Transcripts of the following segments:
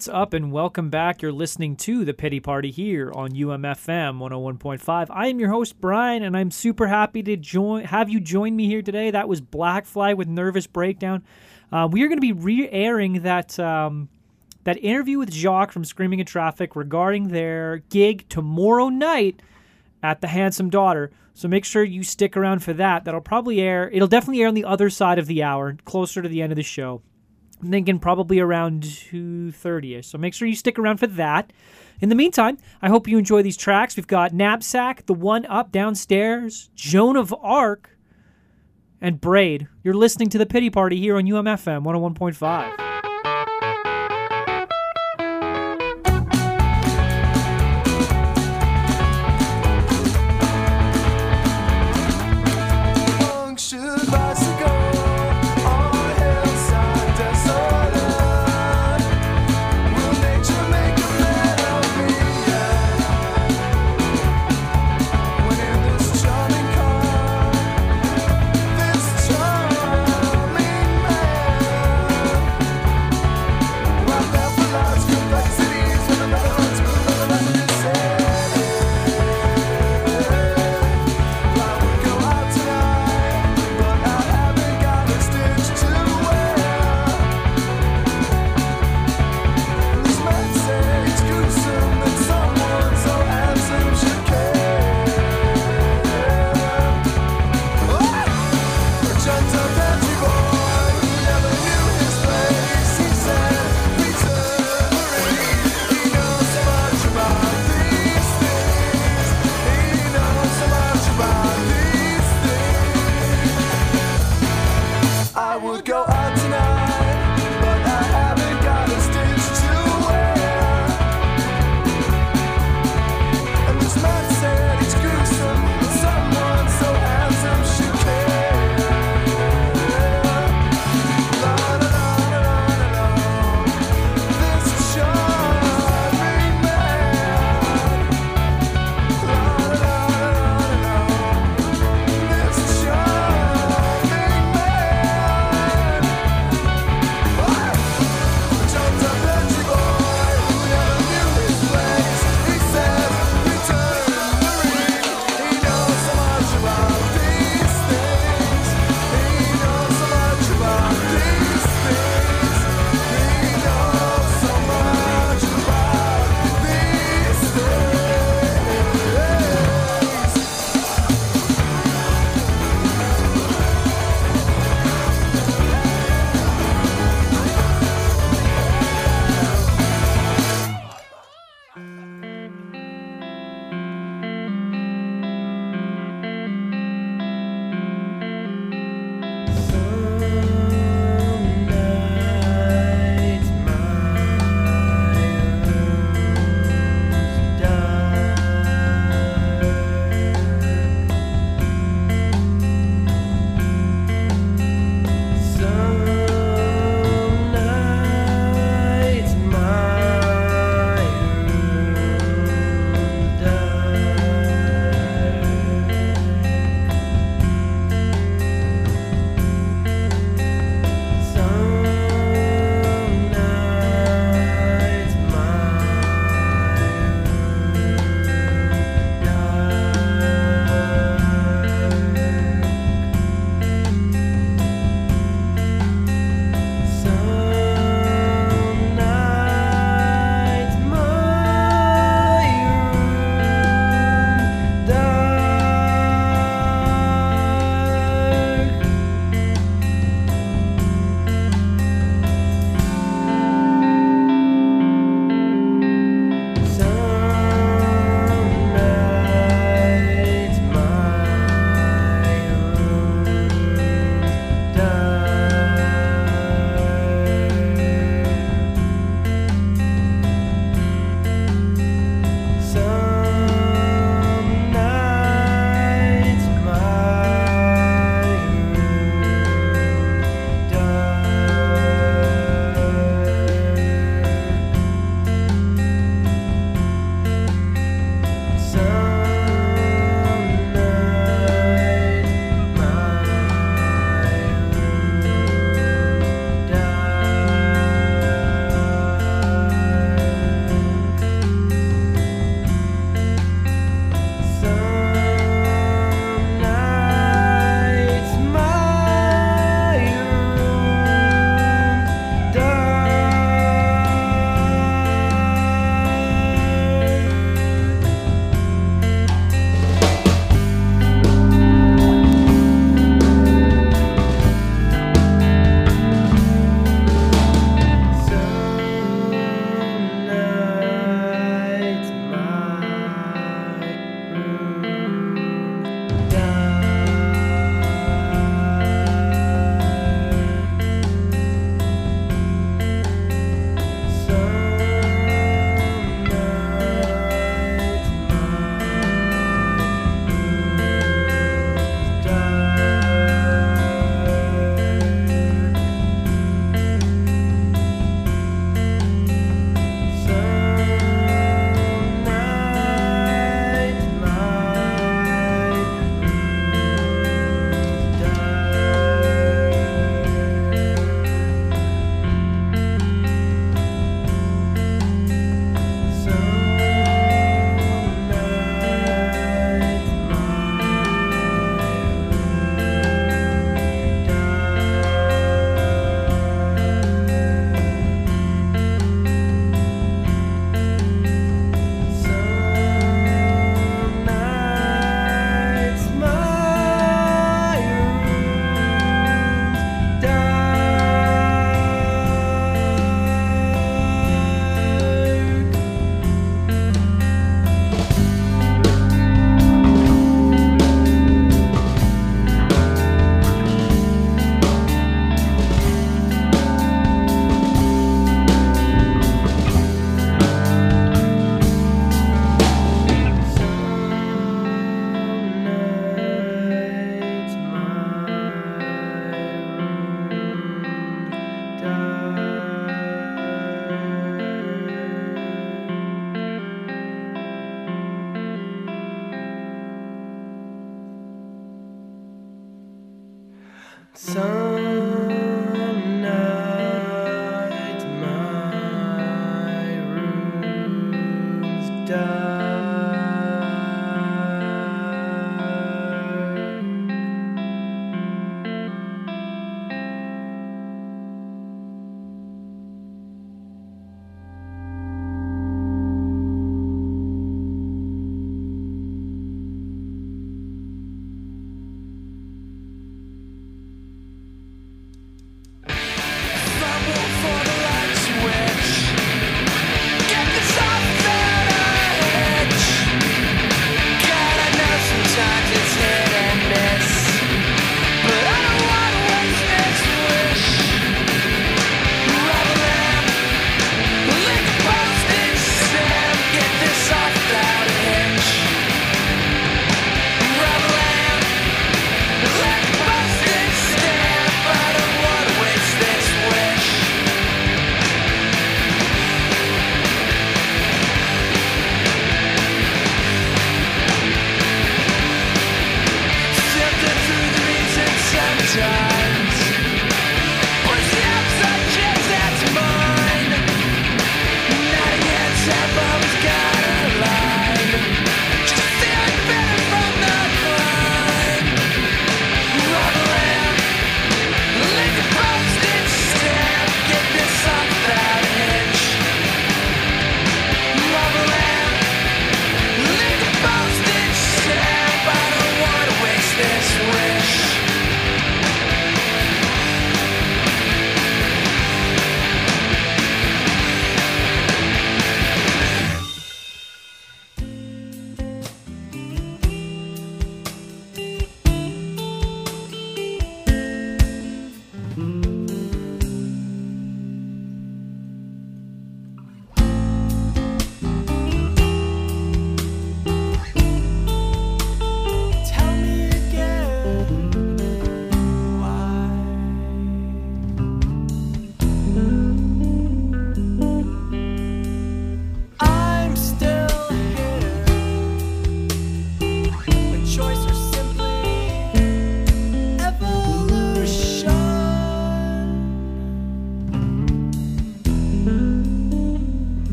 What's up and welcome back. You're listening to The Pity Party here on UMFM 101.5. I am your host Brian and I'm super happy to join have you join me here today. That was Black Flag with Nervous Breakdown. Uh, we are going to be re-airing that um, that interview with Jacques from Screaming in Traffic regarding their gig tomorrow night at the Handsome Daughter. So make sure you stick around for that. That'll probably air. It'll definitely air on the other side of the hour, closer to the end of the show. Thinking probably around 2.30ish. So make sure you stick around for that. In the meantime, I hope you enjoy these tracks. We've got Knapsack, The One Up Downstairs, Joan of Arc, and Braid. You're listening to The Pity Party here on UMFM 101.5.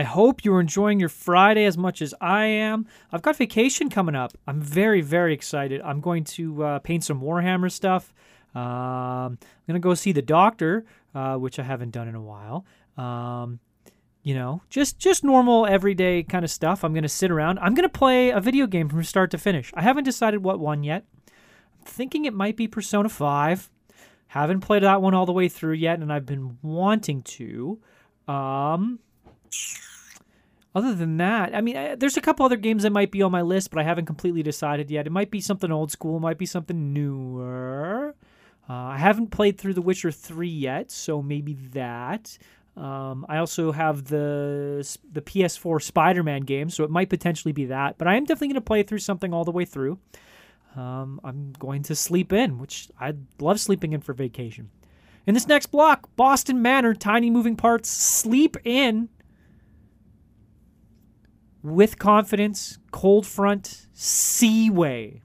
I hope you're enjoying your Friday as much as I am. I've got vacation coming up. I'm very, very excited. I'm going to uh, paint some Warhammer stuff. Um, I'm going to go see the doctor, uh, which I haven't done in a while. Um, you know, just just normal everyday kind of stuff. I'm going to sit around. I'm going to play a video game from start to finish. I haven't decided what one yet. I'm thinking it might be Persona 5. Haven't played that one all the way through yet, and I've been wanting to. Um, other than that, I mean, I, there's a couple other games that might be on my list, but I haven't completely decided yet. It might be something old school, it might be something newer. Uh, I haven't played through The Witcher 3 yet, so maybe that. Um, I also have the the PS4 Spider-Man game, so it might potentially be that. But I am definitely going to play through something all the way through. Um, I'm going to sleep in, which I love sleeping in for vacation. In this next block, Boston Manor, Tiny Moving Parts, Sleep In, With Confidence, Cold Front, Seaway.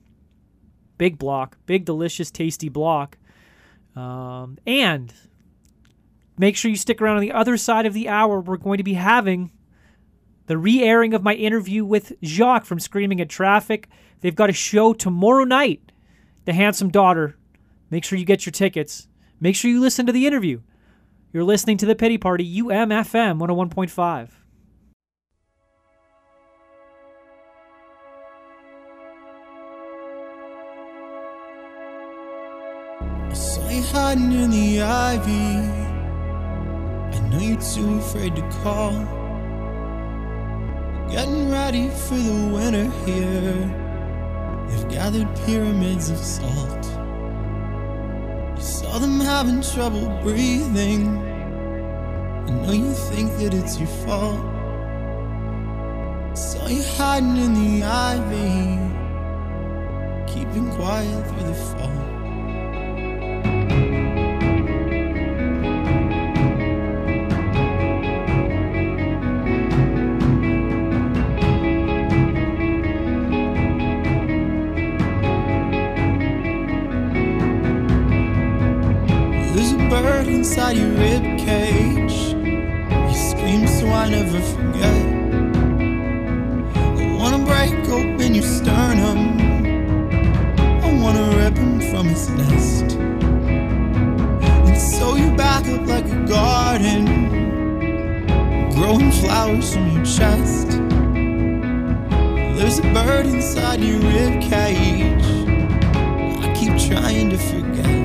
Big block, big, delicious, tasty block. Um, and make sure you stick around on the other side of the hour. We're going to be having the re airing of my interview with Jacques from Screaming at Traffic. They've got a show tomorrow night, The Handsome Daughter. Make sure you get your tickets. Make sure you listen to the interview. You're listening to The Pity Party, UMFM 101.5. saw you hiding in the ivy. I know you're too afraid to call. Getting ready for the winter here. They've gathered pyramids of salt. You saw them having trouble breathing. I know you think that it's your fault. I Saw you hiding in the ivy, keeping quiet through the fall. Inside your rib cage. You scream so I never forget. I wanna break open your sternum. I wanna rip him from his nest. And sew you back up like a garden. Growing flowers from your chest. There's a bird inside your rib cage. I keep trying to forget.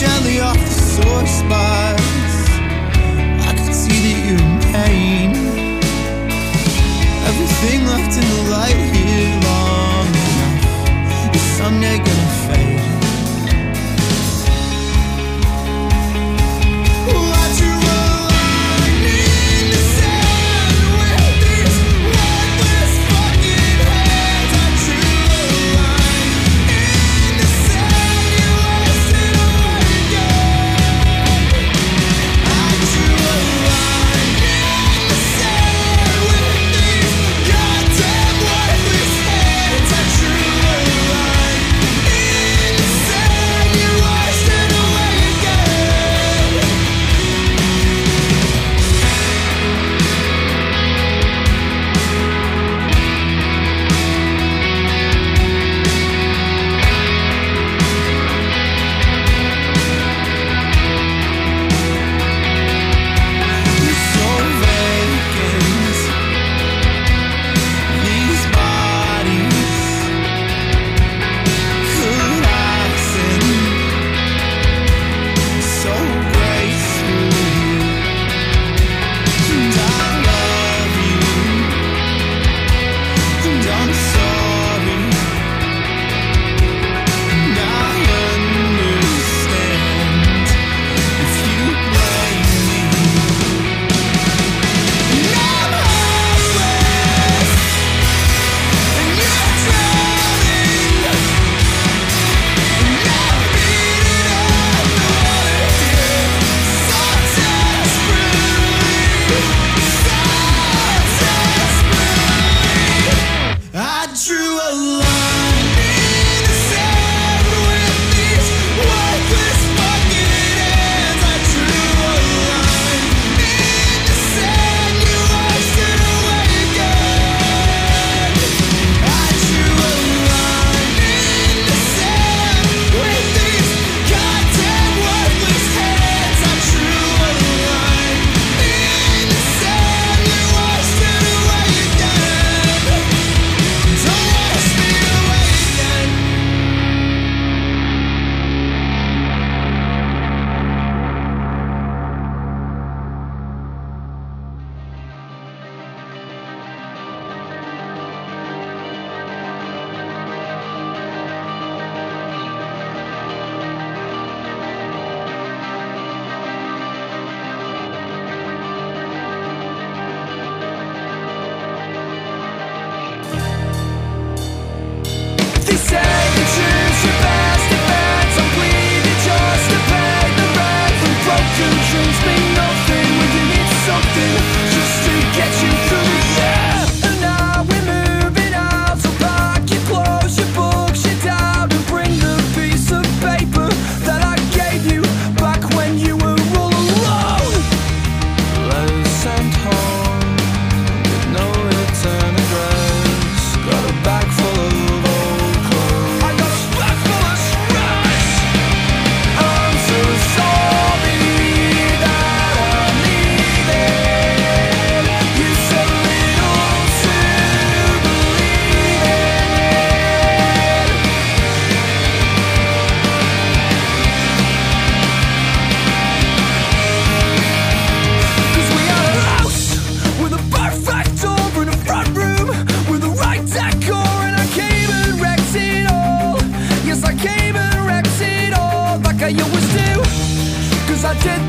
gently off the sore spots. I can see that you're in pain. Everything left in the light here long enough is someday gonna.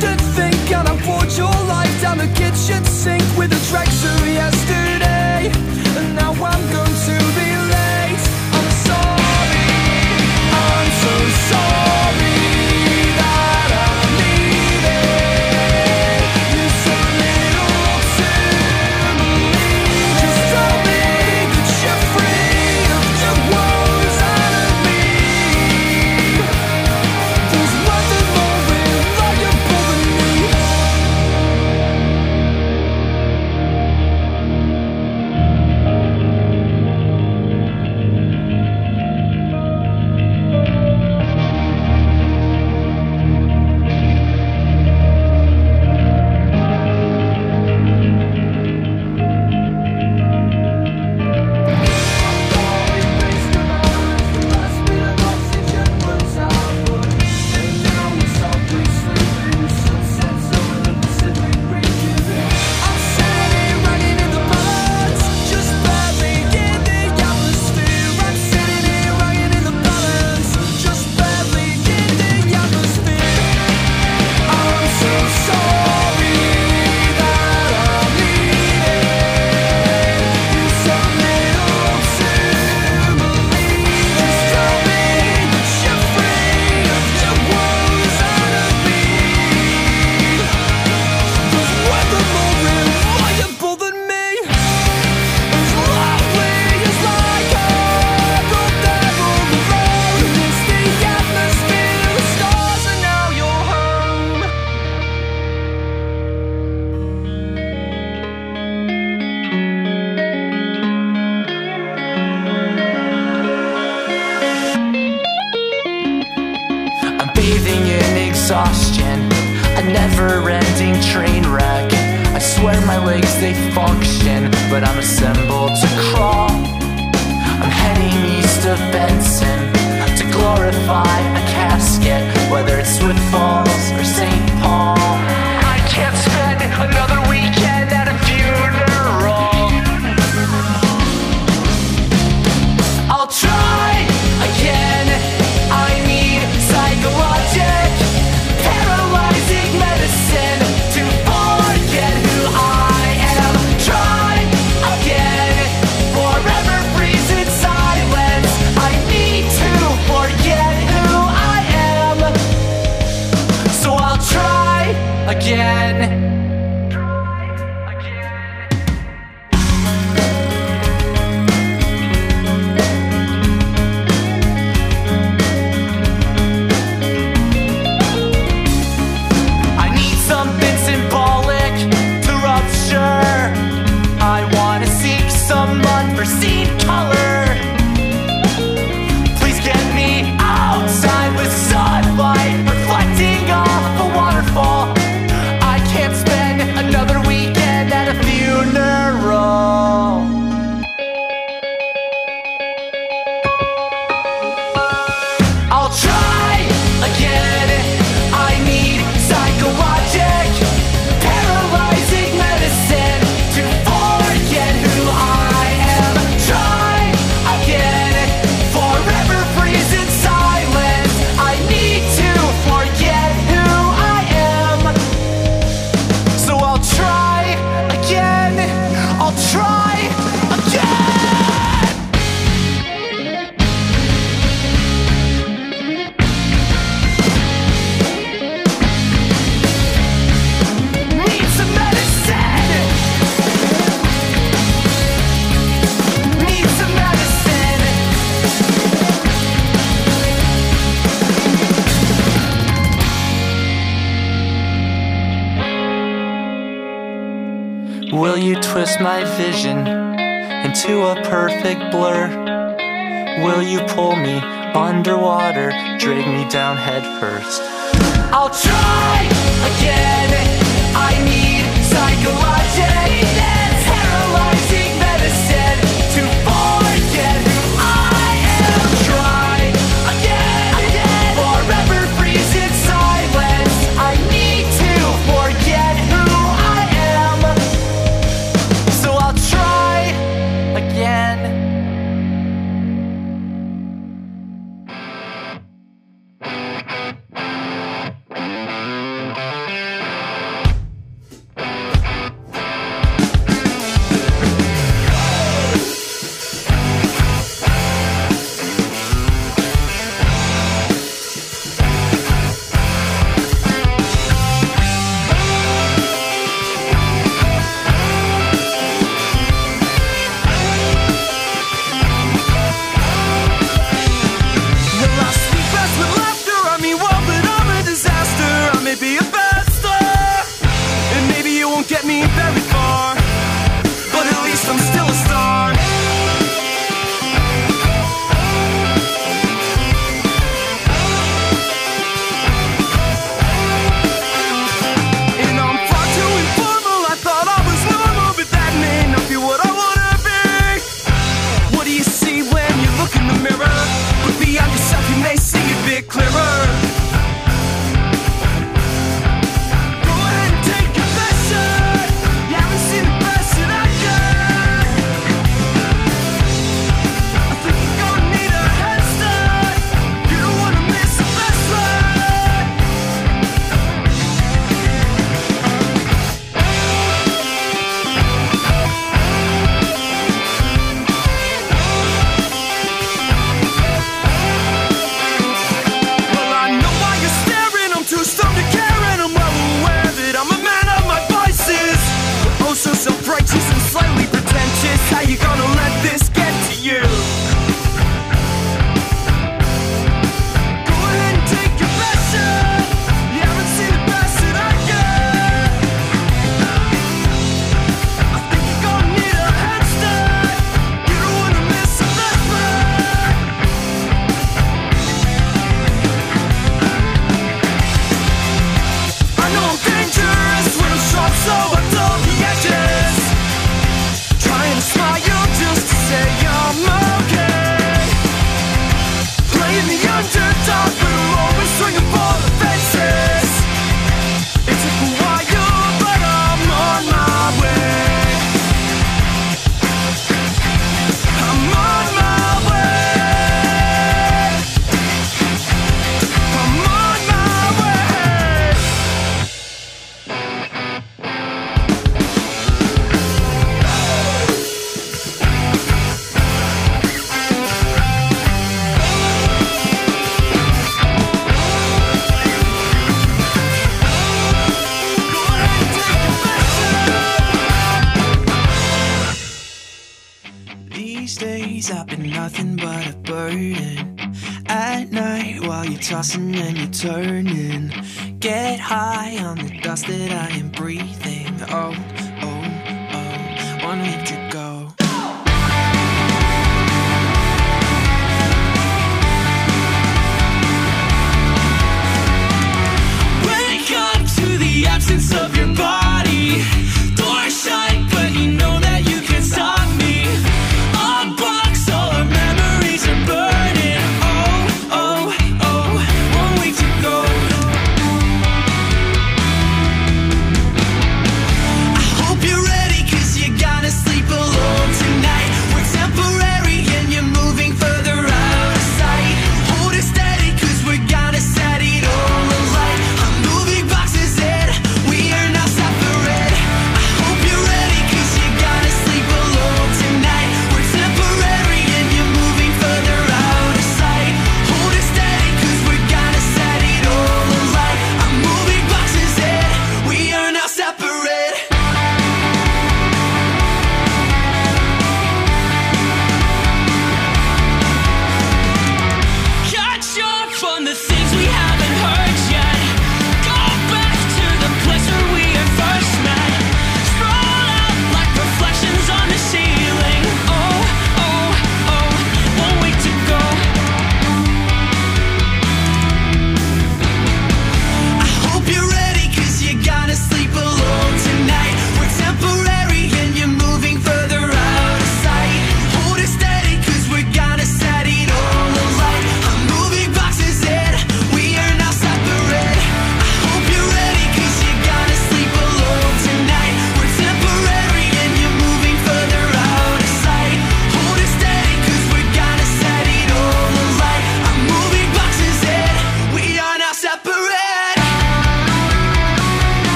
to think your life down the kitchen sink With yesterday. And now I'm going to be down head first? I'll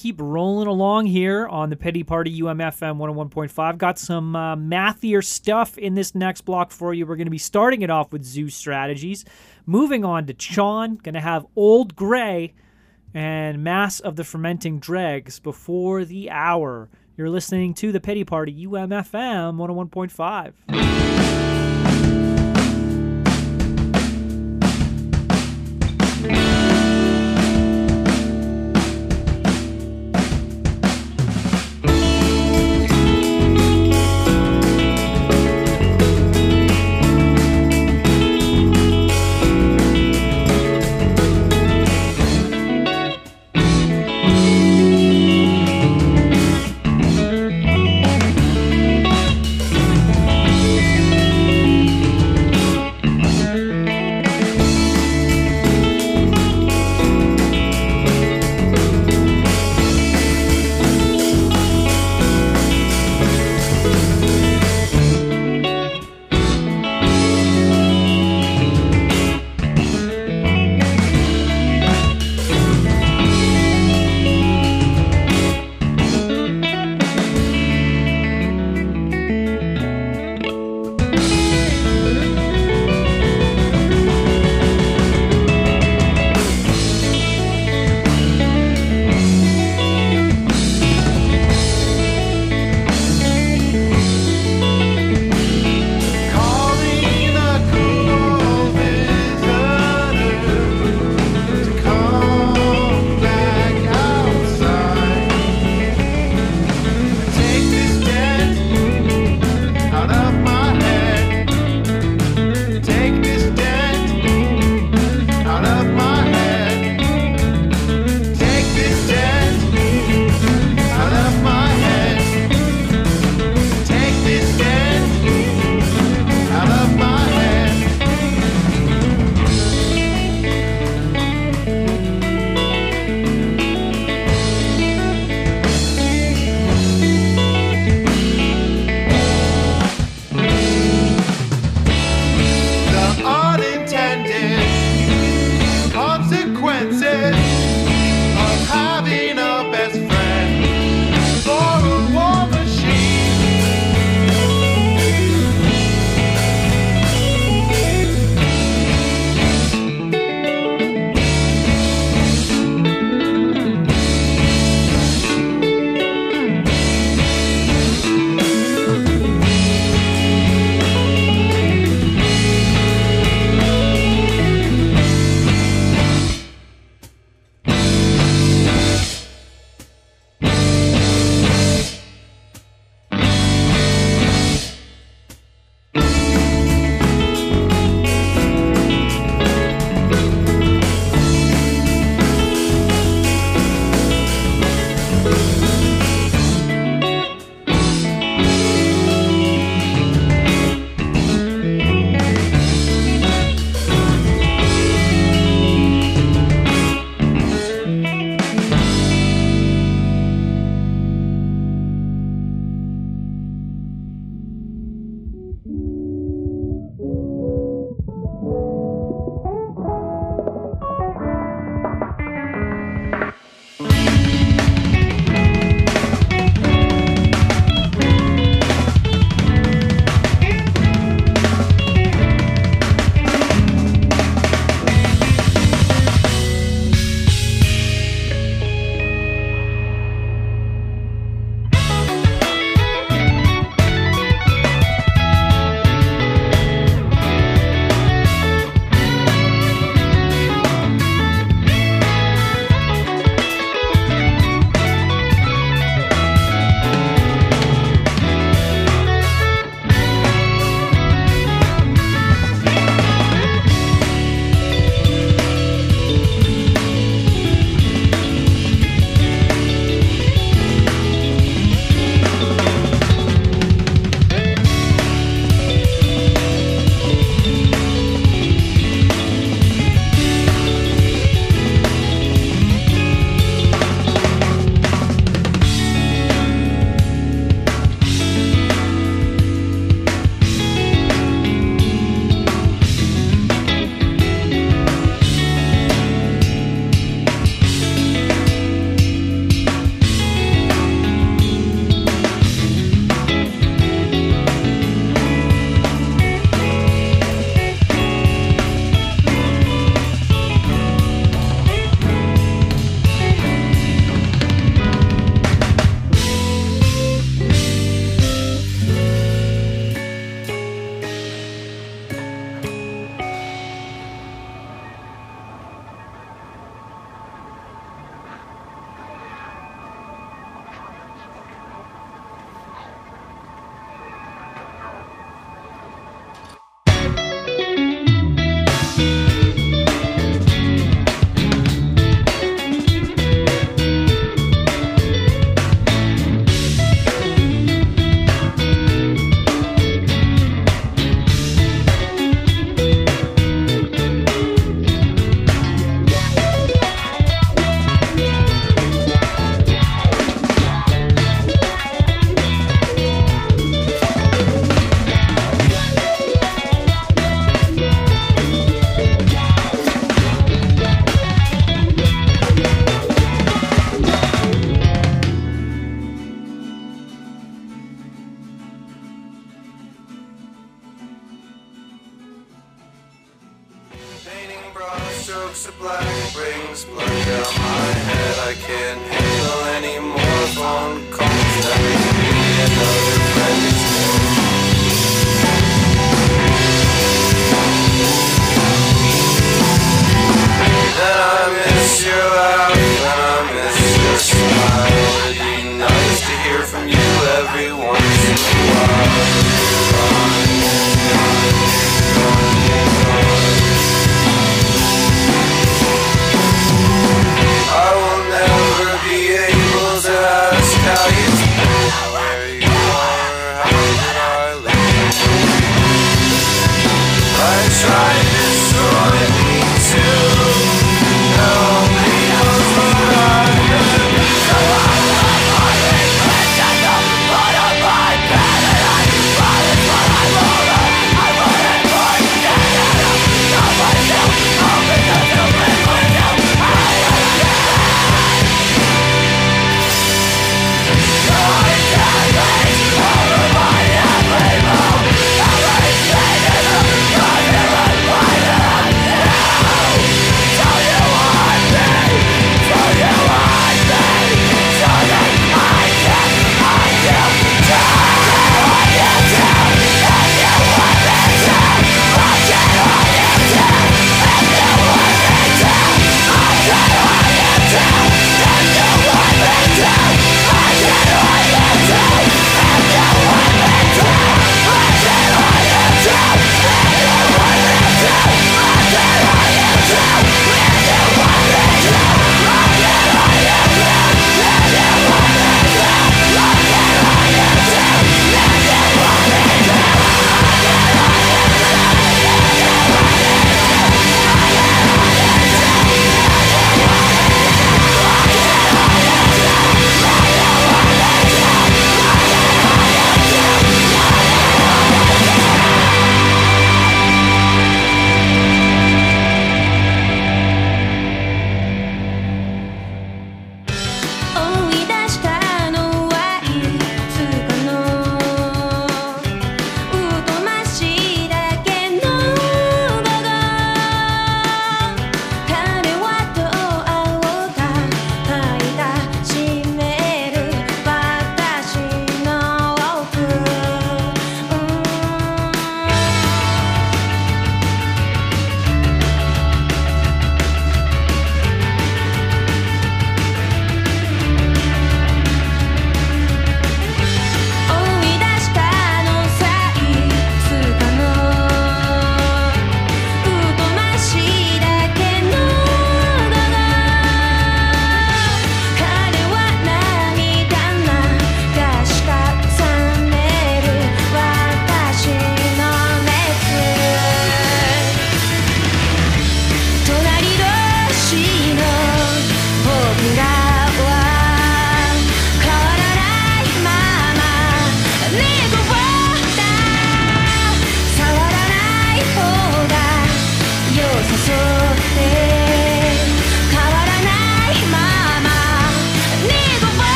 keep rolling along here on the Pity Party UMFM 101.5. Got some uh, mathier stuff in this next block for you. We're going to be starting it off with zoo strategies, moving on to Chon. Going to have Old Gray and Mass of the Fermenting Dregs before the hour. You're listening to the Pity Party UMFM 101.5.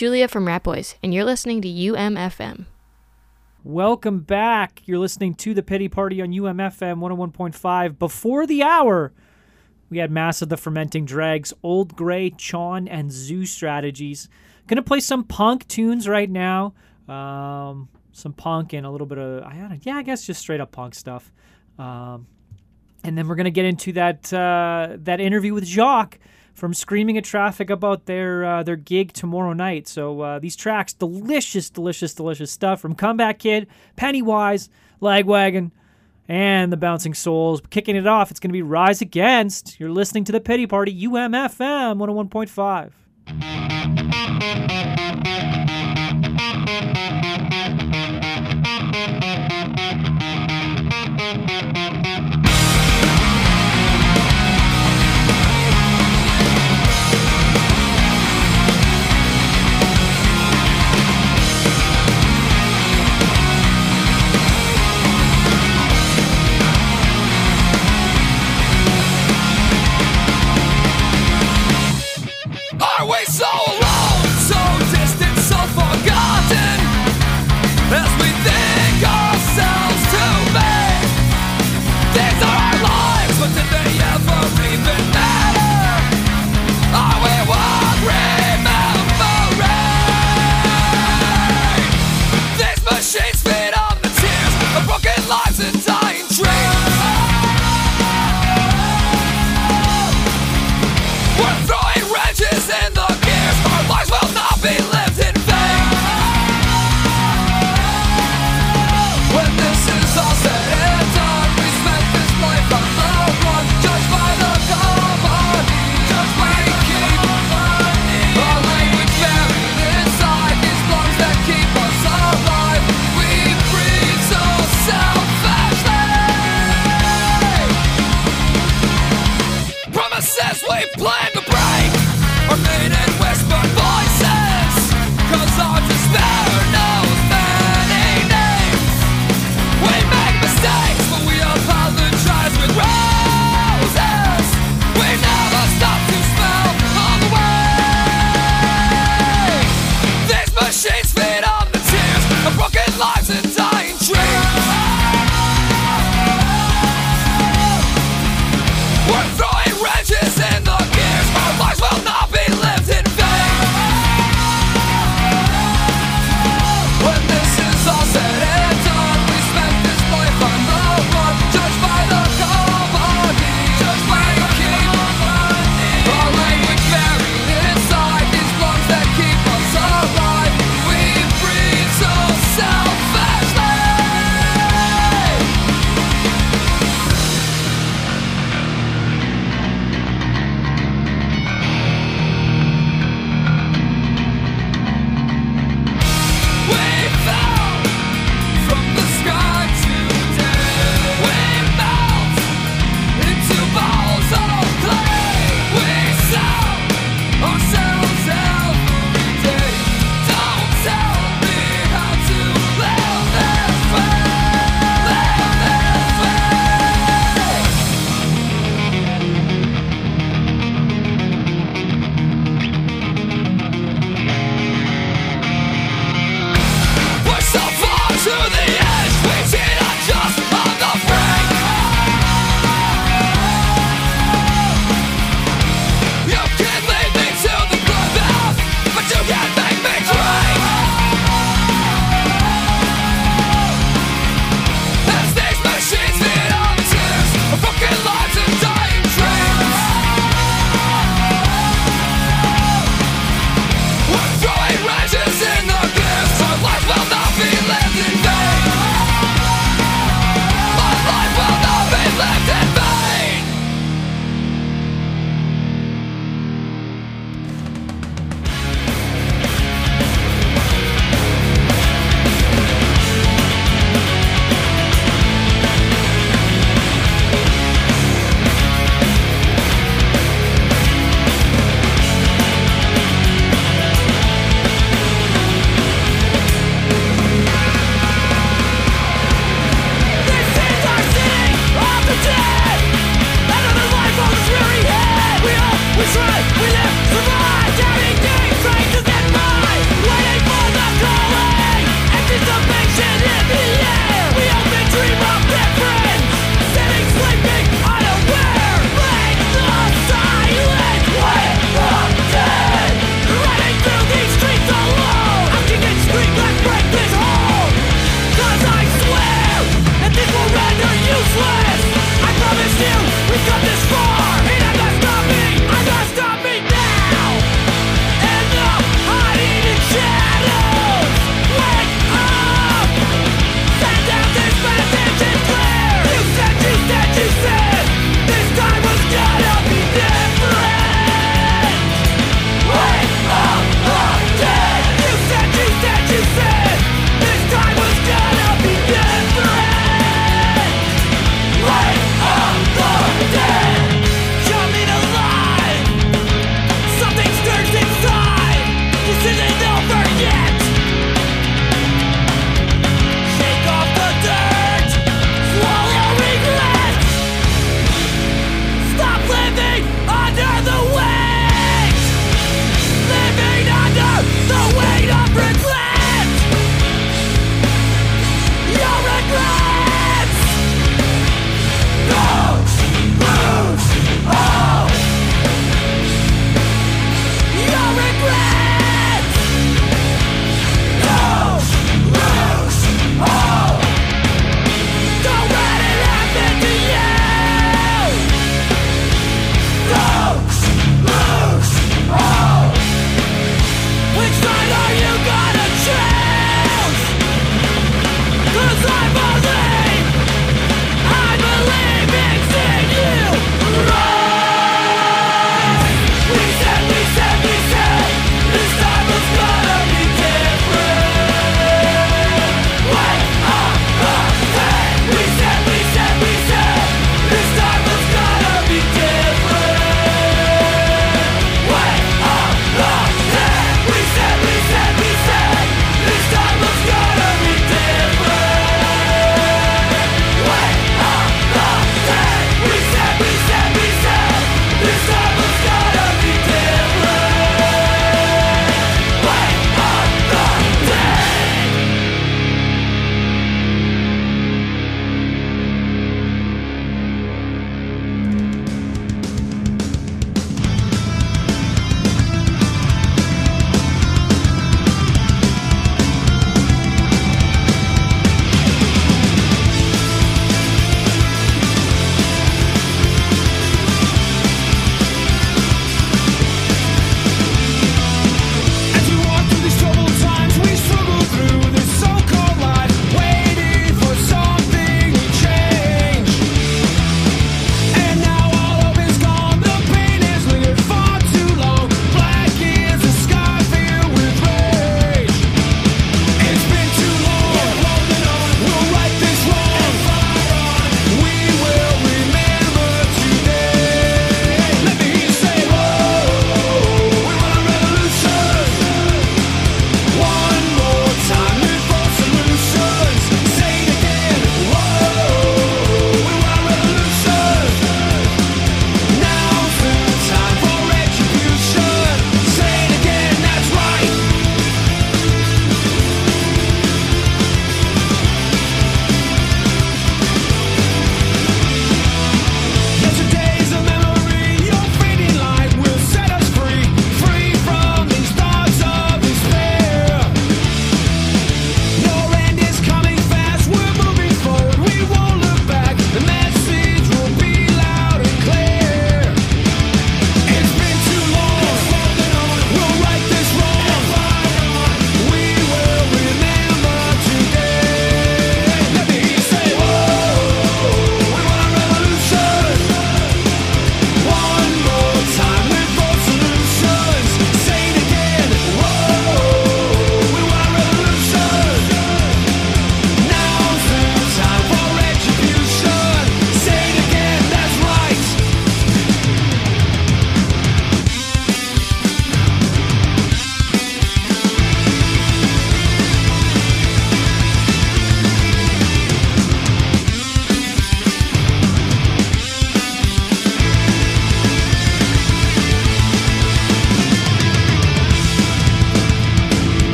Julia from Ratboys, and you're listening to UMFM. Welcome back. You're listening to the Pity Party on UMFM 101.5. Before the hour, we had Mass of the Fermenting Dregs, Old Gray, Chon, and Zoo Strategies. Gonna play some punk tunes right now. Um, some punk and a little bit of, I don't- yeah, I guess just straight up punk stuff. Um, and then we're gonna get into that uh, that interview with Jacques from Screaming at Traffic about their uh, their gig tomorrow night. So uh, these tracks, delicious, delicious, delicious stuff from Comeback Kid, Pennywise, Lagwagon, and the Bouncing Souls. Kicking it off, it's going to be Rise Against. You're listening to the Pity Party, UMFM 101.5.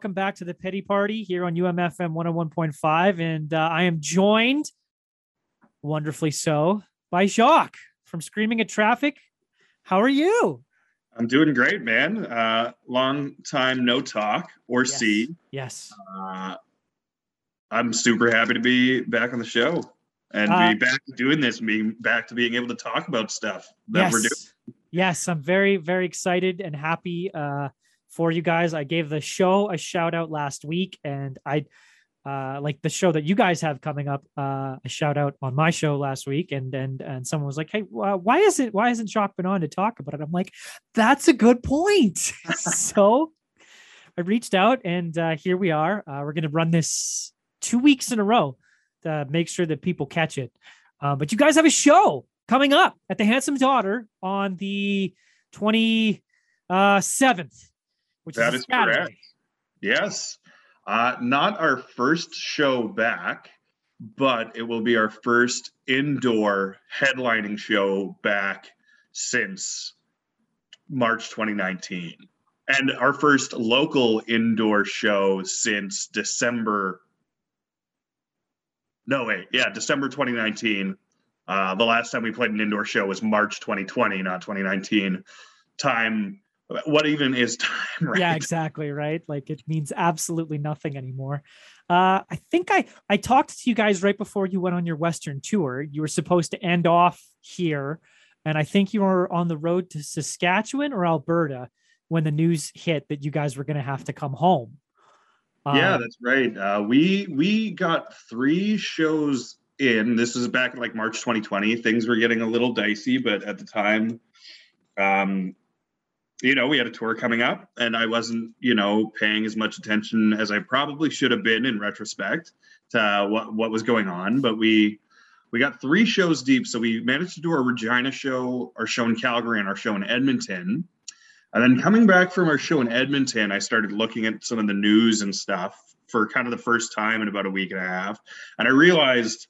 welcome back to the Pity Party here on UMFM 101.5. And uh, I am joined, wonderfully so, by Jacques from Screaming at Traffic. How are you? I'm doing great, man. Uh, long time no talk or Yes. see. Yes. Uh, I'm super happy to be back on the show and Uh, be back to doing this, being back to being able to talk about stuff that yes. we're doing. Yes. I'm very, very excited and happy uh, for you guys. I gave the show a shout out last week and I uh like the show that you guys have coming up uh a shout out on my show last week. And and and someone was like hey uh, why is it why hasn't Jacques been on to talk about it? I'm like that's a good point. So i reached out and uh here we are. Uh we're gonna run this two weeks in a row to make sure that people catch it. Uh, but you guys have a show coming up at the handsome daughter on the 27th which That is, is correct. Yes. Uh, not our first show back, but it will be our first indoor headlining show back since March 2019. And our first local indoor show since December. No, wait. Yeah, December 2019. Uh, the last time we played an indoor show was March 2020, not 2019. Time. What even is time, right? yeah exactly right? Like it means absolutely nothing anymore. Uh i think i i talked to you guys right before you went on your western tour. You were supposed to end off here and i think you were on the road to saskatchewan or alberta when the news hit that you guys were going to have to come home. Yeah Um, that's right. Uh, we we got three shows in. This is back in like march 2020 things were getting a little dicey but at the time um you know we had a tour coming up and i wasn't you know paying as much attention as i probably should have been in retrospect to what what was going on but we we got three shows deep so we managed to do our regina show our show in calgary and our show in edmonton and then coming back from our show in Edmonton, I started looking at some of the news and stuff for kind of the first time in about a week and a half. And I realized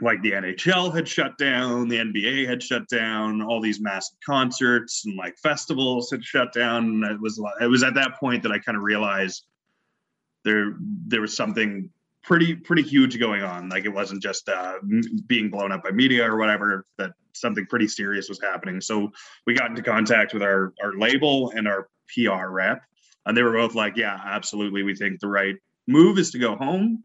like the NHL had shut down, the NBA had shut down, all these massive concerts and like festivals had shut down. It was it was at that point that I kind of realized there there was something pretty pretty huge going on. Like it wasn't just uh, being blown up by media or whatever. That something pretty serious was happening. So we got into contact with our our label and our PR rep, and they were both like, "Yeah, absolutely. We think the right move is to go home."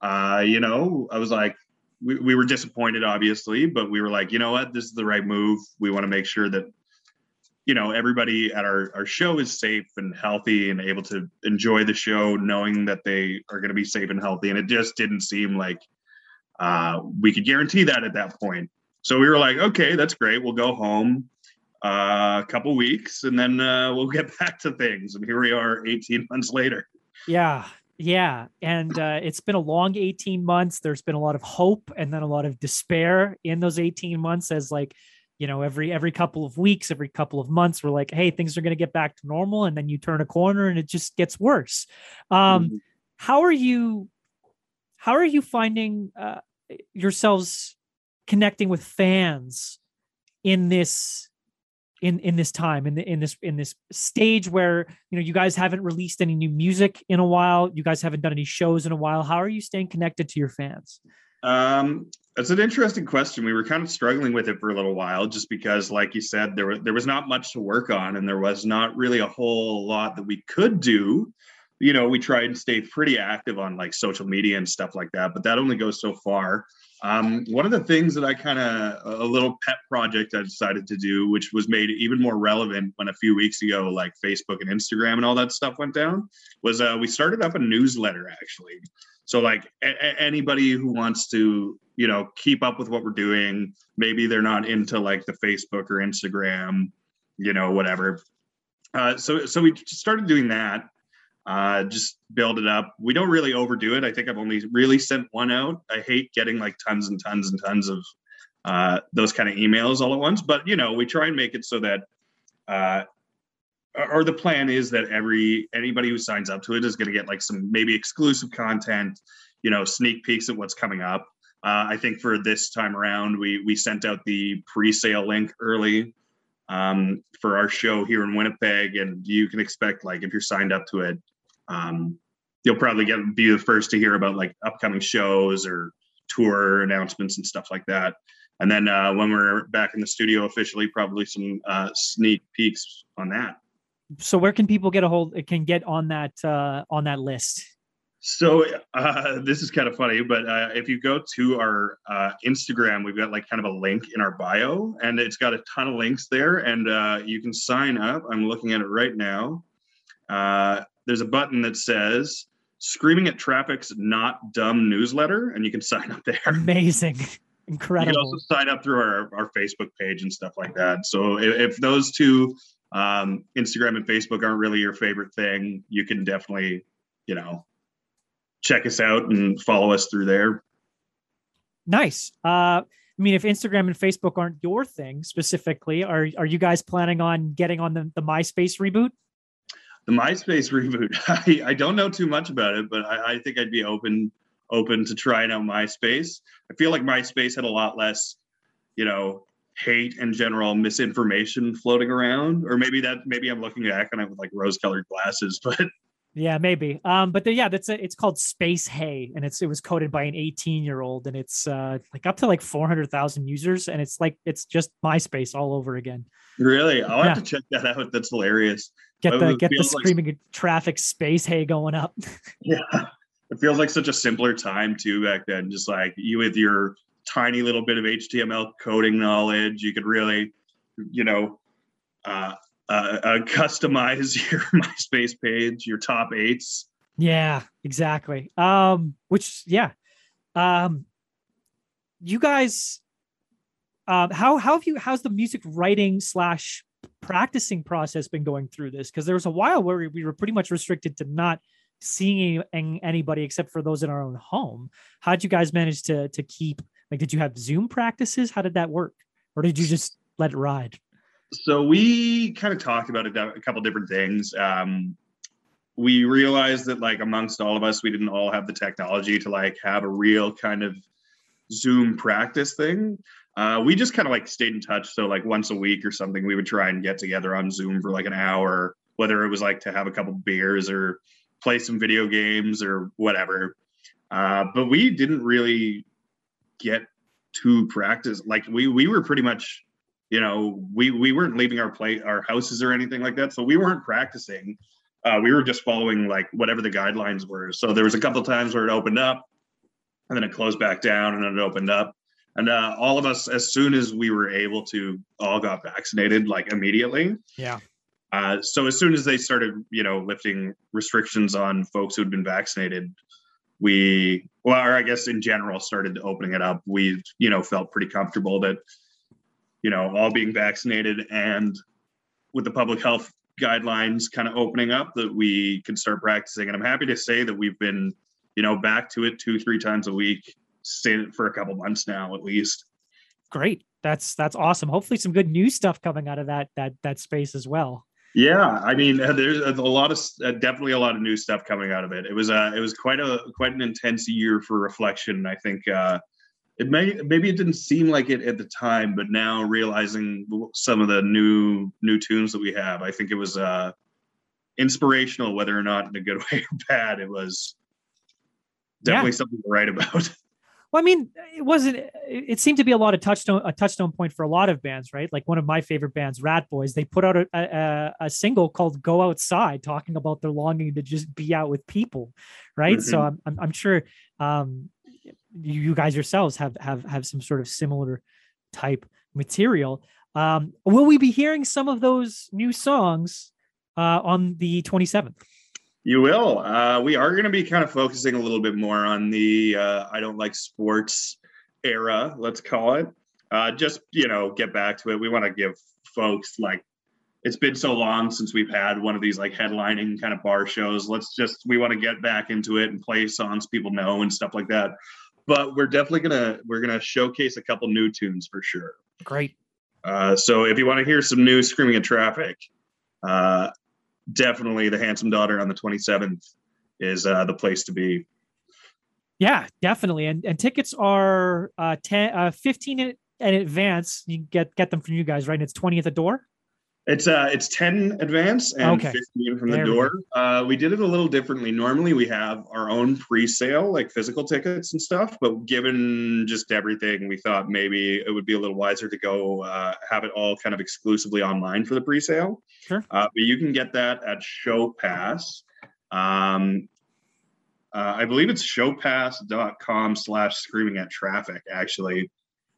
Uh, you know, I was like, we, we were disappointed, obviously, but we were like, you know what, this is the right move. We want to make sure that you know everybody at our, our show is safe and healthy and able to enjoy the show knowing that they are going to be safe and healthy. And it just didn't seem like uh, we could guarantee that at that point. So we were like okay that's great. We'll go home uh, a couple weeks and then uh, we'll get back to things. And here we are 18 months later. Yeah, yeah, and uh, it's been a long eighteen months. There's been a lot of hope and then a lot of despair in those eighteen months. As like, you know, every every couple of weeks, every couple of months, we're like, hey, things are going to get back to normal, and then you turn a corner and it just gets worse. Um, how are you? How are you finding uh, yourselves connecting with fans in this? In in this time in the, in this in this stage where you know you guys haven't released any new music in a while you guys haven't done any shows in a while how are you staying connected to your fans Um, it's an interesting question. We were kind of struggling with it for a little while, just because, like you said, there was there was not much to work on, and there was not really a whole lot that we could do. You know, we tried and stay pretty active on like social media and stuff like that, but that only goes so far. Um, one of the things that I kind of a little pet project I decided to do, which was made even more relevant when a few weeks ago, like Facebook and Instagram and all that stuff went down, was uh, we started up a newsletter actually. So like a- anybody who wants to, you know, keep up with what we're doing, maybe they're not into like the Facebook or Instagram, you know, whatever. Uh, so so we started doing that. Uh, just build it up. We don't really overdo it. I think I've only really sent one out. I hate getting like tons and tons and tons of uh, those kind of emails all at once, but you know, we try and make it so that uh, or the plan is that every anybody who signs up to it is going to get like some maybe exclusive content you know sneak peeks at what's coming up uh, i think for this time around we we sent out the pre-sale link early um, for our show here in Winnipeg, and you can expect like if you're signed up to it, um, you'll probably get be the first to hear about like upcoming shows or tour announcements and stuff like that. And then uh, when we're back in the studio officially, probably some uh, sneak peeks on that. So where can people get a hold? It can get on that uh, on that list. So uh, this is kind of funny, but uh, if you go to our uh, Instagram, we've got like kind of a link in our bio, and it's got a ton of links there, and uh, you can sign up. I'm looking at it right now. There's a button that says "Screaming at Traffic's Not Dumb" newsletter, and you can sign up there. Amazing, Incredible. You can also sign up through our, our Facebook page and stuff like that. So if, if those two, um, Instagram and Facebook, aren't really your favorite thing, you can definitely, you know, check us out and follow us through there. Nice. Uh, I mean, if Instagram and Facebook aren't your thing specifically, are are you guys planning on getting on the, the MySpace reboot? The MySpace reboot, I, I don't know too much about it, but I, I think I'd be open open to trying out MySpace. I feel like MySpace had a lot less, you know, hate and general misinformation floating around, or maybe that maybe I'm looking back on it with like rose-colored glasses, but Yeah, maybe. Um, but the, yeah, that's a, it's called SpaceHey, and it's it was coded by an 18 year old, and it's uh like up to like 400,000 users, and it's like it's just MySpace all over again. Really? I'll Yeah. have to check that out. That's hilarious. Get the get the feels like- screaming traffic SpaceHey going up. Yeah. It feels like such a simpler time too back then. Just like you with your tiny little bit of HTML coding knowledge, you could really, you know, uh, uh, uh, customize your MySpace page, your top eights. Yeah, exactly. Um, which yeah. Um you guys um how how have you how's the music writing slash practicing process been going through this? Because there was a while where we- we were pretty much restricted to not seeing any- anybody except for those in our own home. How'd you guys manage to to keep like did you have Zoom practices? How did that work? Or did you just let it ride? So we kind of talked about a, a couple different things. Um, we realized that like amongst all of us, we didn't all have the technology to like have a real kind of Zoom practice thing. Uh, we just kind of like stayed in touch. So like once a week or something, we would try and get together on Zoom for like an hour, whether it was like to have a couple beers or play some video games or whatever. Uh, but we didn't really get to practice. Like we we were pretty much you know we we weren't leaving our play our houses or anything like that so we weren't practicing uh, we were just following like whatever the guidelines were so there was a couple times where it opened up and then it closed back down and then it opened up and uh, all of us as soon as we were able to all got vaccinated like immediately Yeah. uh, so as soon as they started you know lifting restrictions on folks who had been vaccinated we well or i guess in general started opening it up we you know felt pretty comfortable that you know, all being vaccinated and with the public health guidelines kind of opening up that we can start practicing. And I'm happy to say that we've been, you know, back to it two, three times a week say- for a couple months now, at least. Great. That's that's awesome. Hopefully some good new stuff coming out of that that that space as well. Yeah, I mean, uh, there's a lot of uh, definitely a lot of new stuff coming out of it. It was uh, it was quite a quite an intense year for reflection. I think uh, it may maybe it didn't seem like it at the time, but now realizing some of the new new tunes that we have, I think it was uh, inspirational. Whether or not in a good way or bad, it was definitely something to write about. Well, I mean, it wasn't. It seemed to be a lot of touchstone, a touchstone point for a lot of bands, right? Like one of my favorite bands, Ratboys. They put out a, a, a single called "Go Outside," talking about their longing to just be out with people, right? So I'm, I'm, I'm sure um, you, you guys yourselves have have have some sort of similar type material. Um, will we be hearing some of those new songs uh, on the 27th? You will. Uh, we are going to be kind of focusing a little bit more on the uh, I don't like sports era, let's call it. Uh, just, you know, get back to it. We want to give folks like, it's been so long since we've had one of these like headlining kind of bar shows. Let's just, we want to get back into it and play songs people know and stuff like that. But we're definitely going to, we're going to showcase a couple new tunes for sure. Great. Uh, so if you want to hear some new Screaming at Traffic, uh, definitely the Handsome Daughter on the 27th is uh, the place to be. Yeah, definitely. And and tickets are uh 10 uh 15 in, in advance. You get get them from you guys, right? And it's 20 at the door. It's uh it's 10 advance and Okay. 15 from the There we door. Uh we did it a little differently. Normally we have our own pre-sale, like physical tickets and stuff, but given just everything, we thought maybe it would be a little wiser to go uh have it all kind of exclusively online for the pre-sale. Sure. Uh but you can get that at Showpass. Um uh, I believe it's showpass.com slash screaming at traffic actually.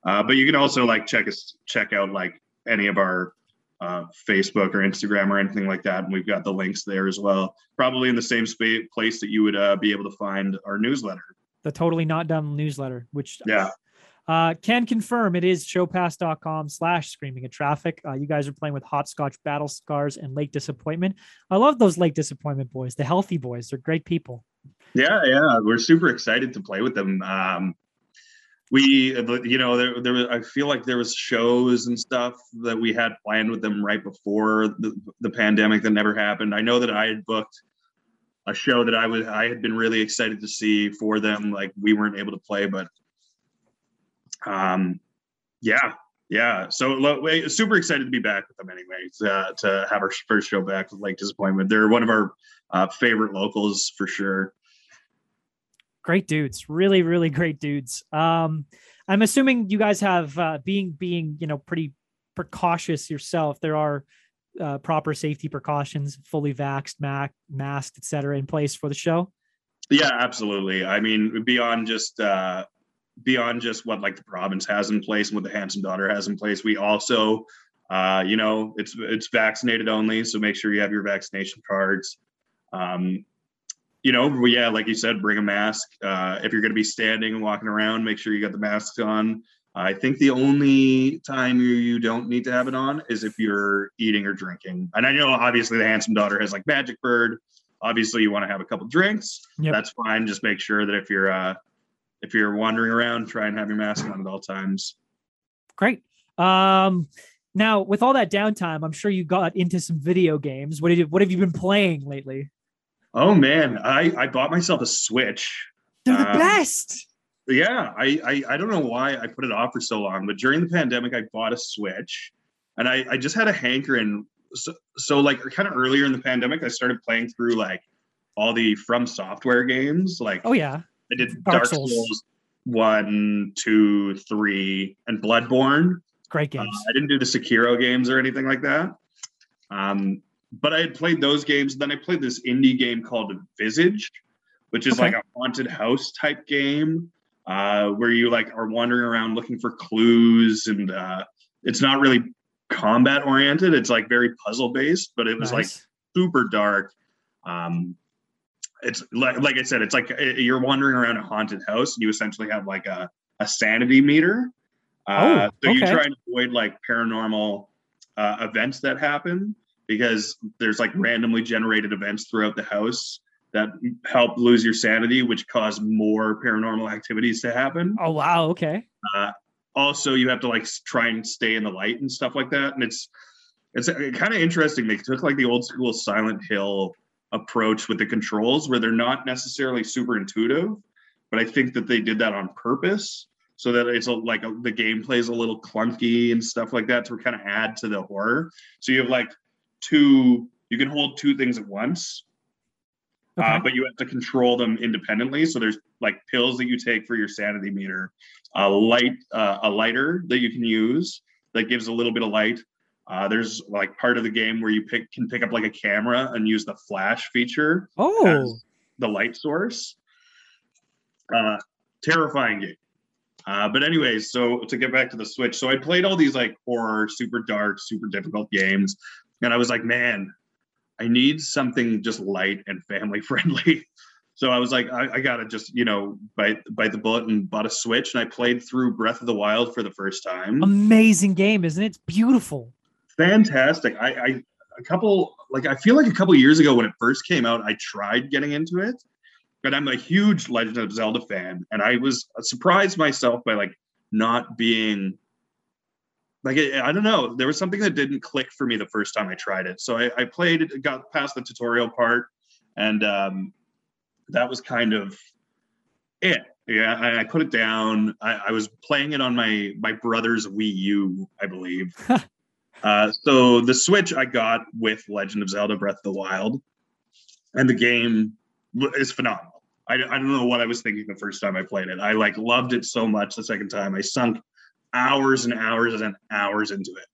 Uh, but you can also like check us check out like any of our uh, Facebook or Instagram or anything like that. And we've got the links there as well. Probably in the same spa- place that you would uh, be able to find our newsletter. The totally not done newsletter, which Yeah. uh, can confirm it is showpass.com slash screaming at traffic. Uh, you guys are playing with Hopscotch, Battle Scars, and Lake Disappointment. I love those Lake Disappointment boys, the healthy boys. They're great people. Yeah, yeah, we're super excited to play with them. Um, we, you know, there, there. was- I feel like there was shows and stuff that we had planned with them right before the, the pandemic that never happened. I know that I had booked a show that I was, I had been really excited to see for them. Like we weren't able to play, but, um, yeah, yeah. So super excited to be back with them anyway. To, to have our first show back with Lake Disappointment. They're one of our uh, favorite locals for sure. Great dudes, really, really great dudes. Um, I'm assuming you guys have uh, being being you know pretty precautious yourself. There are uh, proper safety precautions, fully vaxxed, mac- masked, etc., in place for the show. Yeah, absolutely. I mean, beyond just uh, beyond just what like the province has in place and what the handsome daughter has in place, we also, uh, you know, it's it's vaccinated only. So make sure you have your vaccination cards. Um, you know, yeah, like you said, bring a mask. Uh, if you're going to be standing and walking around, make sure you got the mask on. I think the only time you, you don't need to have it on is if you're eating or drinking. And I know obviously the handsome daughter has like Magic Bird. Obviously, you want to have a couple drinks Yep. that's fine. Just make sure that if you're uh if you're wandering around, try and have your mask on at all times. Great. Um, now with all that downtime, I'm sure you got into some video games. What did you, what have you been playing lately? Oh man, I I bought myself a Switch. They're the Um, best. Yeah, I, I I don't know why I put it off for so long, but during the pandemic, I bought a Switch, and I I just had a hankering. So, so like kind of earlier in the pandemic, I started playing through like all the From Software games. Like Oh yeah, I did Dark Dark, Souls. Souls. one, two, three, and Bloodborne. great Uh, games. I didn't do the Sekiro games or anything like that. Um, but I had played those games. Then I played this indie game called Visage, which is Okay. like a haunted house type game uh, where you like are wandering around looking for clues, and uh, it's not really combat oriented. It's like very puzzle based, but it was like super dark. Um, it's like, like I said, it's like uh, you're wandering around a haunted house and you essentially have like a, a sanity meter. Uh, Oh, so you try and avoid like paranormal uh, events that happen because there's like randomly generated events throughout the house that help lose your sanity, which cause more paranormal activities to happen oh wow, okay. Uh, also you have to like try and stay in the light and stuff like that and it's it's uh, kind of interesting they took like the old school silent hill approach with the controls where they're not necessarily super intuitive but i think that they did that on purpose so that it's a, like a, the gameplay is a little clunky and stuff like that to kind of add to the horror so you have like two you can hold two things at once Okay. uh, but you have to control them independently. So there's like pills that you take for your sanity meter, a light, uh, a lighter that you can use that gives a little bit of light. Uh, there's like part of the game where you pick can pick up like a camera and use the flash feature oh, as the light source. Uh, terrifying game. Uh, but anyways, so to get back to the Switch, so I played all these like horror, super dark, super difficult games, and I was like, man, I need something just light and family friendly. So I was like, I, I gotta just you know bite bite the bullet and bought a Switch, and I played through Breath of the Wild for the first time. amazing game, isn't it? It's beautiful. Fantastic. I, I a couple like I feel like a couple years ago when it first came out, I tried getting into it, but I'm a huge Legend of Zelda fan, and I was surprised myself by like not being like I I don't know. There was something that didn't click for me the first time I tried it. So I, I played it, got past the tutorial part, and um, that was kind of it. Yeah, I, I put it down. I, I was playing it on my my brother's Wii U, I believe. Uh, so the Switch I got with Legend of Zelda: Breath of the Wild, and the game is phenomenal. I, I don't know what I was thinking the first time I played it. I like loved it so much the second time. I sunk hours and hours and hours into it.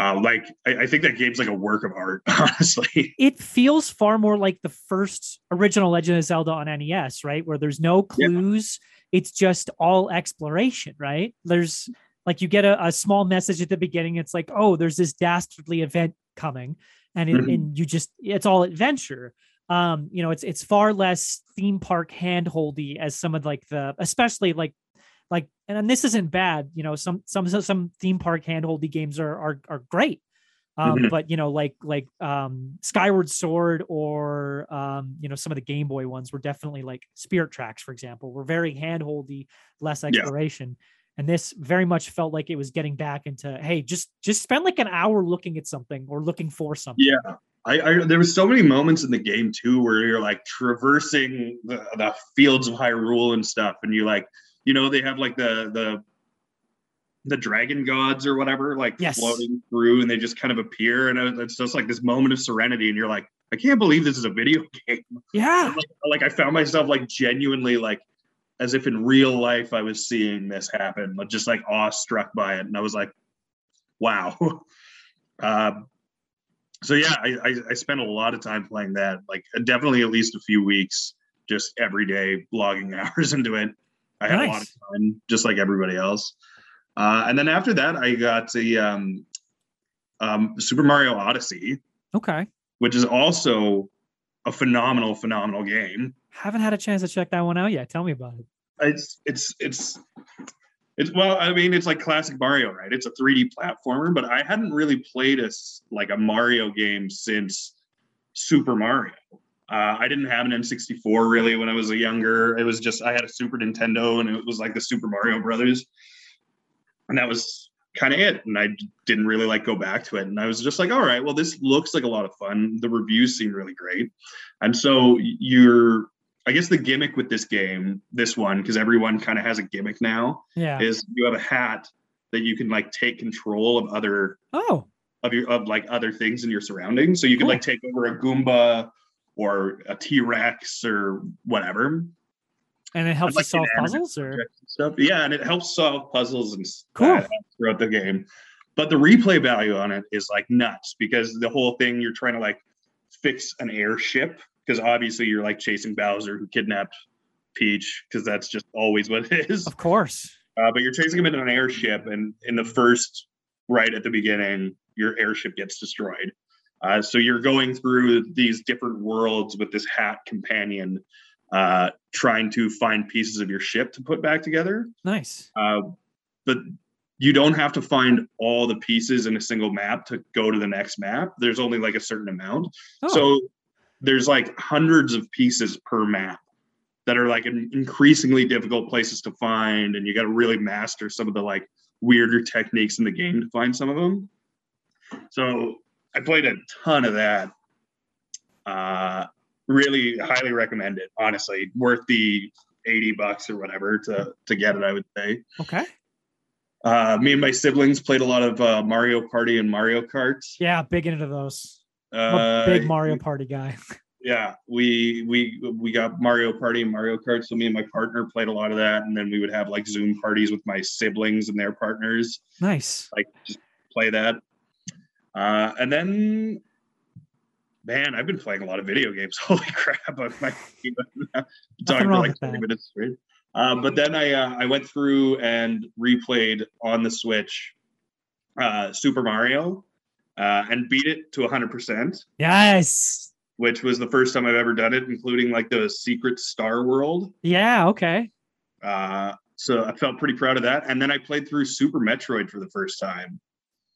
Uh, like I, I think that game's like a work of art, honestly. It feels far more like the first original Legend of Zelda on NES, right? Where there's no Yeah. clues. It's just all exploration, right? There's like you get a, a small message at the beginning. It's like, oh, there's this dastardly event coming, and it, Mhm. and you just it's all adventure. Um, you know, it's it's far less theme park handholdy as some of like the especially like like and, and this isn't bad. You know, some some some theme park handholdy games are are are great. Um, Mhm. but you know, like like um Skyward Sword or um, you know, some of the Game Boy ones were definitely like Spirit Tracks, for example, were very handholdy, less exploration. And this very much felt like it was getting back into, hey, just just spend like an hour looking at something or looking for something. Yeah. I, I there was so many moments in the game too where you're like traversing the, the fields of Hyrule and stuff, and you like, you know, they have like the the the dragon gods or whatever, like Yes. floating through, and they just kind of appear, and it's just like this moment of serenity, and you're like, I can't believe this is a video game. Yeah. like, like I found myself like genuinely like as if in real life I was seeing this happen, like just like awestruck by it, and I was like, wow. um, so yeah, I, I I spent a lot of time playing that, like definitely at least a few weeks, just every day logging hours into it. I had a lot of fun, just like everybody else. Uh, and then after that, I got the um, um, Super Mario Odyssey, Okay. which is also a phenomenal, phenomenal game. Haven't had a chance to check that one out yet. Tell me about it. It's it's it's it's well, I mean, it's like classic Mario, right? It's a 3D platformer, but I hadn't really played a like a Mario game since Super Mario. Uh, I didn't have an N64 really when I was a younger. It was just I had a Super Nintendo, and it was like the Super Mario Brothers, and that was kind of it. And I didn't really like go back to it. And I was just like, all right, well, this looks like a lot of fun. The reviews seem really great, and so you're. I guess the gimmick with this game, this one, because everyone kind of has a gimmick now, Yeah. is you have a hat that you can like take control of other oh, of your of like other things in your surroundings. So you can Cool. like take over a Goomba or a T Rex or whatever. and it helps like solve puzzles or stuff. Yeah, and it helps solve puzzles and Cool. uh, throughout the game. But the replay value on it is like nuts because the whole thing you're trying to like fix an airship because obviously you're like chasing Bowser who kidnapped Peach because that's just always what it is. of course. Uh, but you're chasing him in an airship, and in the first, right at the beginning, your airship gets destroyed. Uh, so you're going through these different worlds with this hat companion, uh, trying to find pieces of your ship to put back together. Nice. Uh, but you don't have to find all the pieces in a single map to go to the next map. There's only like a certain amount. Oh, So there's like hundreds of pieces per map that are like in- increasingly difficult places to find, and you got to really master some of the like weirder techniques in the game to find some of them. So I played a ton of that. Uh, really highly recommend it. Honestly, worth the eighty bucks or whatever to to get it. I would say. okay. Uh, me and my siblings played a lot of uh, Mario Party and Mario Kart. Yeah, big into those. Uh, a big Mario Party guy. yeah we we we got mario party and mario kart so me and my partner played a lot of that and then we would have like zoom parties with my siblings and their partners nice. like just play that uh and then man i've been playing a lot of video games holy crap i'm talking for like 20 minutes straight uh, but then i uh, i went through and replayed on the switch uh super mario uh and beat it to 100% Yes. which was the first time I've ever done it, including like the secret star world. Yeah. Okay. Uh, so I felt pretty proud of that. And then I played through Super Metroid for the first time.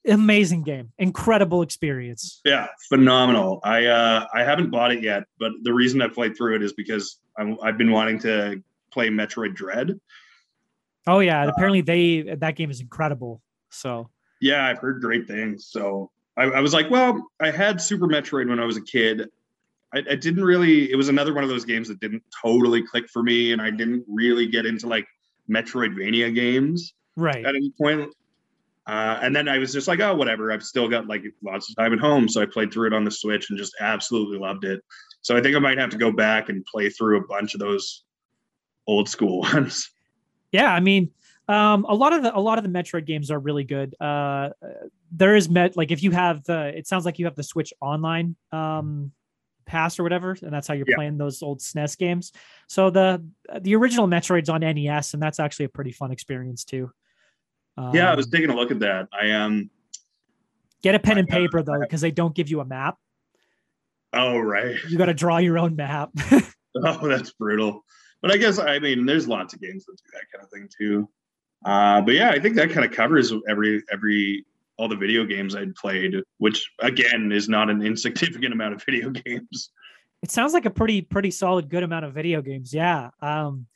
Amazing game. Incredible experience. Yeah, phenomenal. I uh, I haven't bought it yet, but the reason I played through it is because I'm, I've been wanting to play Metroid Dread. Oh yeah. Uh, Apparently they that game is incredible. So Yeah, I've heard great things. So I, I was like, well, I had Super Metroid when I was a kid. I, I didn't really. It was another one of those games that didn't totally click for me, and I didn't really get into like Metroidvania games. right. at any point. Uh, and then I was just like, oh, whatever. I've still got like lots of time at home, so I played through it on the Switch and just absolutely loved it. So I think I might have to go back and play through a bunch of those old school ones. Yeah, I mean, um, a lot of the a lot of the Metroid games are really good. Uh, there is met like if you have the, it sounds like you have the Switch Online um, pass or whatever, and that's how you're Yeah. playing those old SNES games. So the the original Metroid's on NES, and that's actually a pretty fun experience too. Yeah, I was Um, taking a look at that. I um, get a pen and I got- paper though, because they don't give you a map. oh right, You got to draw your own map. oh that's brutal. But I guess I mean, there's lots of games that do that kind of thing too. Uh, but yeah, I think that kind of covers every every all the video games I'd played, which again is not an insignificant amount of video games. it sounds like a pretty pretty solid good amount of video games yeah um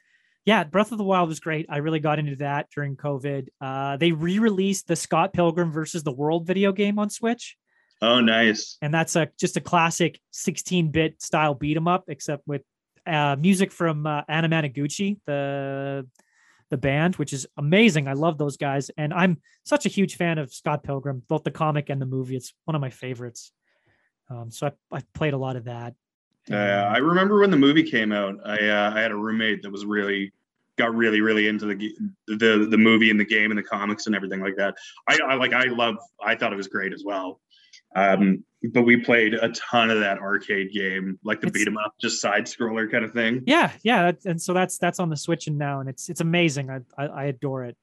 yeah breath of the wild was great. I really got into that during covid. Uh they re-released the scott pilgrim versus the world video game on switch. Oh, nice. and that's a just a classic 16-bit style beat 'em up except with uh music from uh, anamanaguchi the the band which is amazing. I love those guys. And i'm such a huge fan of scott pilgrim both the comic and the movie. It's one of my favorites. Um so i, I played a lot of that Uh, I remember when the movie came out. I uh, I had a roommate that was really got really really into the the the movie and the game and the comics and everything like that. I, I like I love. I thought it was great as well. Um, but we played a ton of that arcade game, like the It's- beat 'em up, just side scroller kind of thing. Yeah, yeah, that, and so that's that's on the Switch and now, and it's it's amazing. I I, I adore it.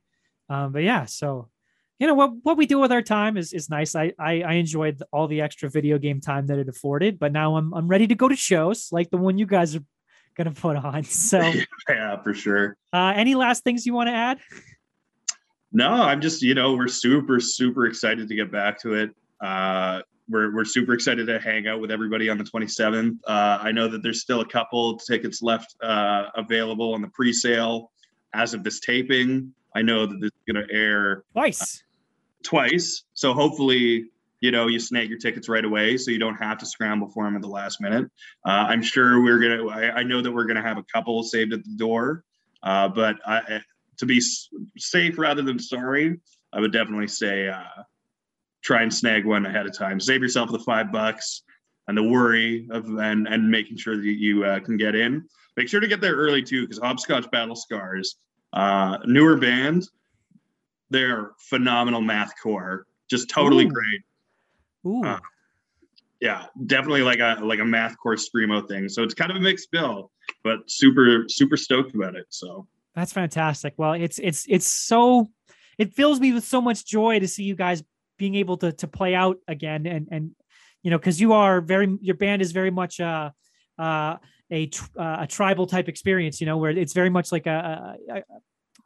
Um, but yeah, so you know what what we do with our time is is nice. I, I I enjoyed all the extra video game time that it afforded, but now I'm I'm ready to go to shows like the one you guys are gonna put on. So, Yeah, for sure. uh, any last things you want to add? No, I'm just you know we're super super excited to get back to it. Uh, we're we're super excited to hang out with everybody on the 27th. Uh, I know that there's still a couple tickets left uh, available on the pre-sale as of this taping. I know that this is going to air Twice. Twice, so hopefully you know you snag your tickets right away, so you don't have to scramble for them at the last minute. Uh, I'm sure we're gonna. I, I know that we're gonna have a couple saved at the door, uh, but I, to be safe rather than sorry, I would definitely say uh, try and snag one ahead of time. Save yourself the five bucks and the worry of and and making sure that you uh, can get in. Make sure to get there early too, because Hopscotch Battle Scars, uh, newer band, they're phenomenal math core, just totally Ooh. great. Ooh, Uh, Yeah, definitely like a like a math core screamo thing. So it's kind of a mixed bill, but super super stoked about it. So that's fantastic. Well, it's it's it's so it fills me with so much joy to see you guys being able to to play out again and and you know because you are very your band is very much uh uh a uh, a tribal type experience you know where it's very much like a a, a-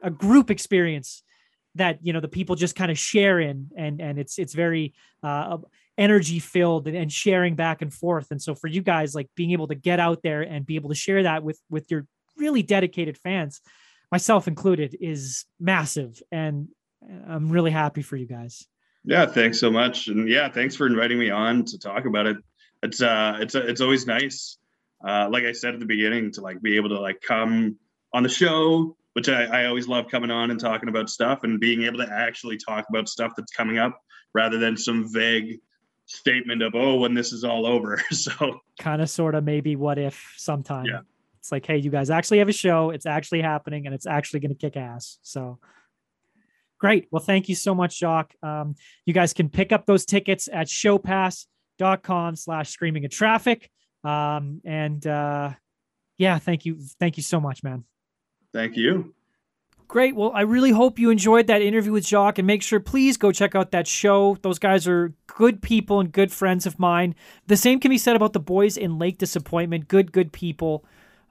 a group experience that you know the people just kind of share in and and it's it's very uh energy filled and, and sharing back and forth. And so for you guys like being able to get out there and be able to share that with with your really dedicated fans myself included is massive. And i'm really happy for you guys. Yeah, thanks so much, and yeah, thanks for inviting me on to talk about it. It's uh, it's it's always nice, uh, like I said at the beginning, to like be able to like come on the show, which I, I always love coming on and talking about stuff and being able to actually talk about stuff that's coming up rather than some vague statement of oh when this is all over. so kind of sort of maybe what if sometime. Yeah. it's like hey you guys actually have a show. It's actually happening and it's actually going to kick ass. So great. Well thank you so much jock. Um, you guys can pick up those tickets at showpass.com slash screaming at traffic. Um, and uh, yeah thank you thank you so much man thank you. Great. Well, I really hope you enjoyed that interview with Jacques and make sure, please go check out that show. Those guys are good people and good friends of mine. The same can be said about the boys in Lake Disappointment. Good, good people,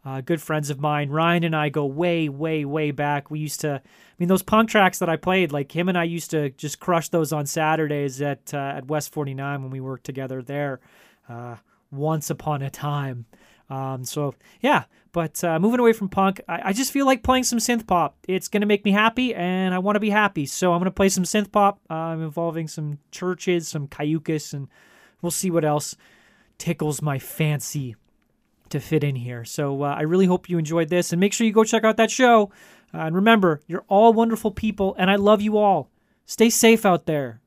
uh, good friends of mine. Ryan and I go way, way, way back. We used to, I mean, those punk tracks that I played, like him and I used to just crush those on Saturdays at, uh, at West 49 when we worked together there uh, once upon a time. Um, so yeah, but uh, moving away from punk, I, I just feel like playing some synth pop. It's gonna make me happy, and I want to be happy. So I'm gonna play some synth pop, um, involving some CHVRCHES, some cayucas, and we'll see what else tickles my fancy to fit in here. So uh, I really hope you enjoyed this, and make sure you go check out that show. Uh, and remember, you're all wonderful people, and I love you all. Stay safe out there.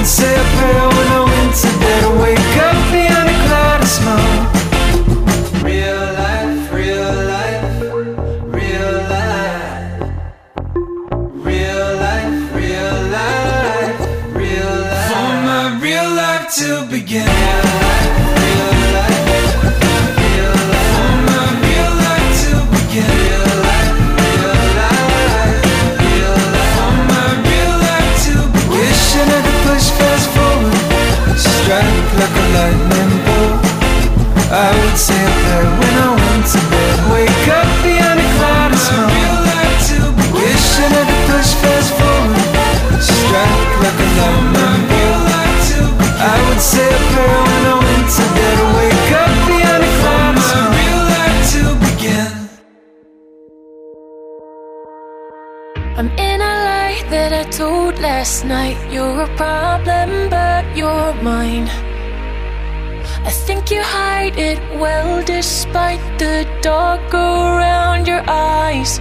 would say a prayer last night. You're a problem, but you're mine. I think you hide it well despite the dark around your eyes.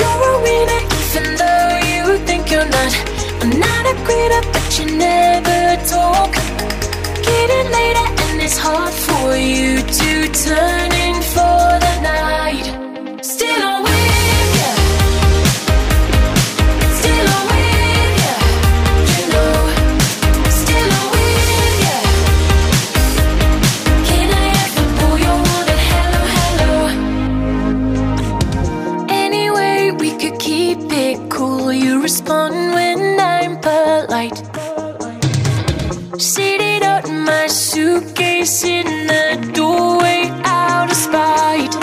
You're a winner, even though you think you're not. I'm not a quitter, but you never talk. Getting later, and it's hard for you to turn in for the night. Still on suitcase in the doorway out of spite.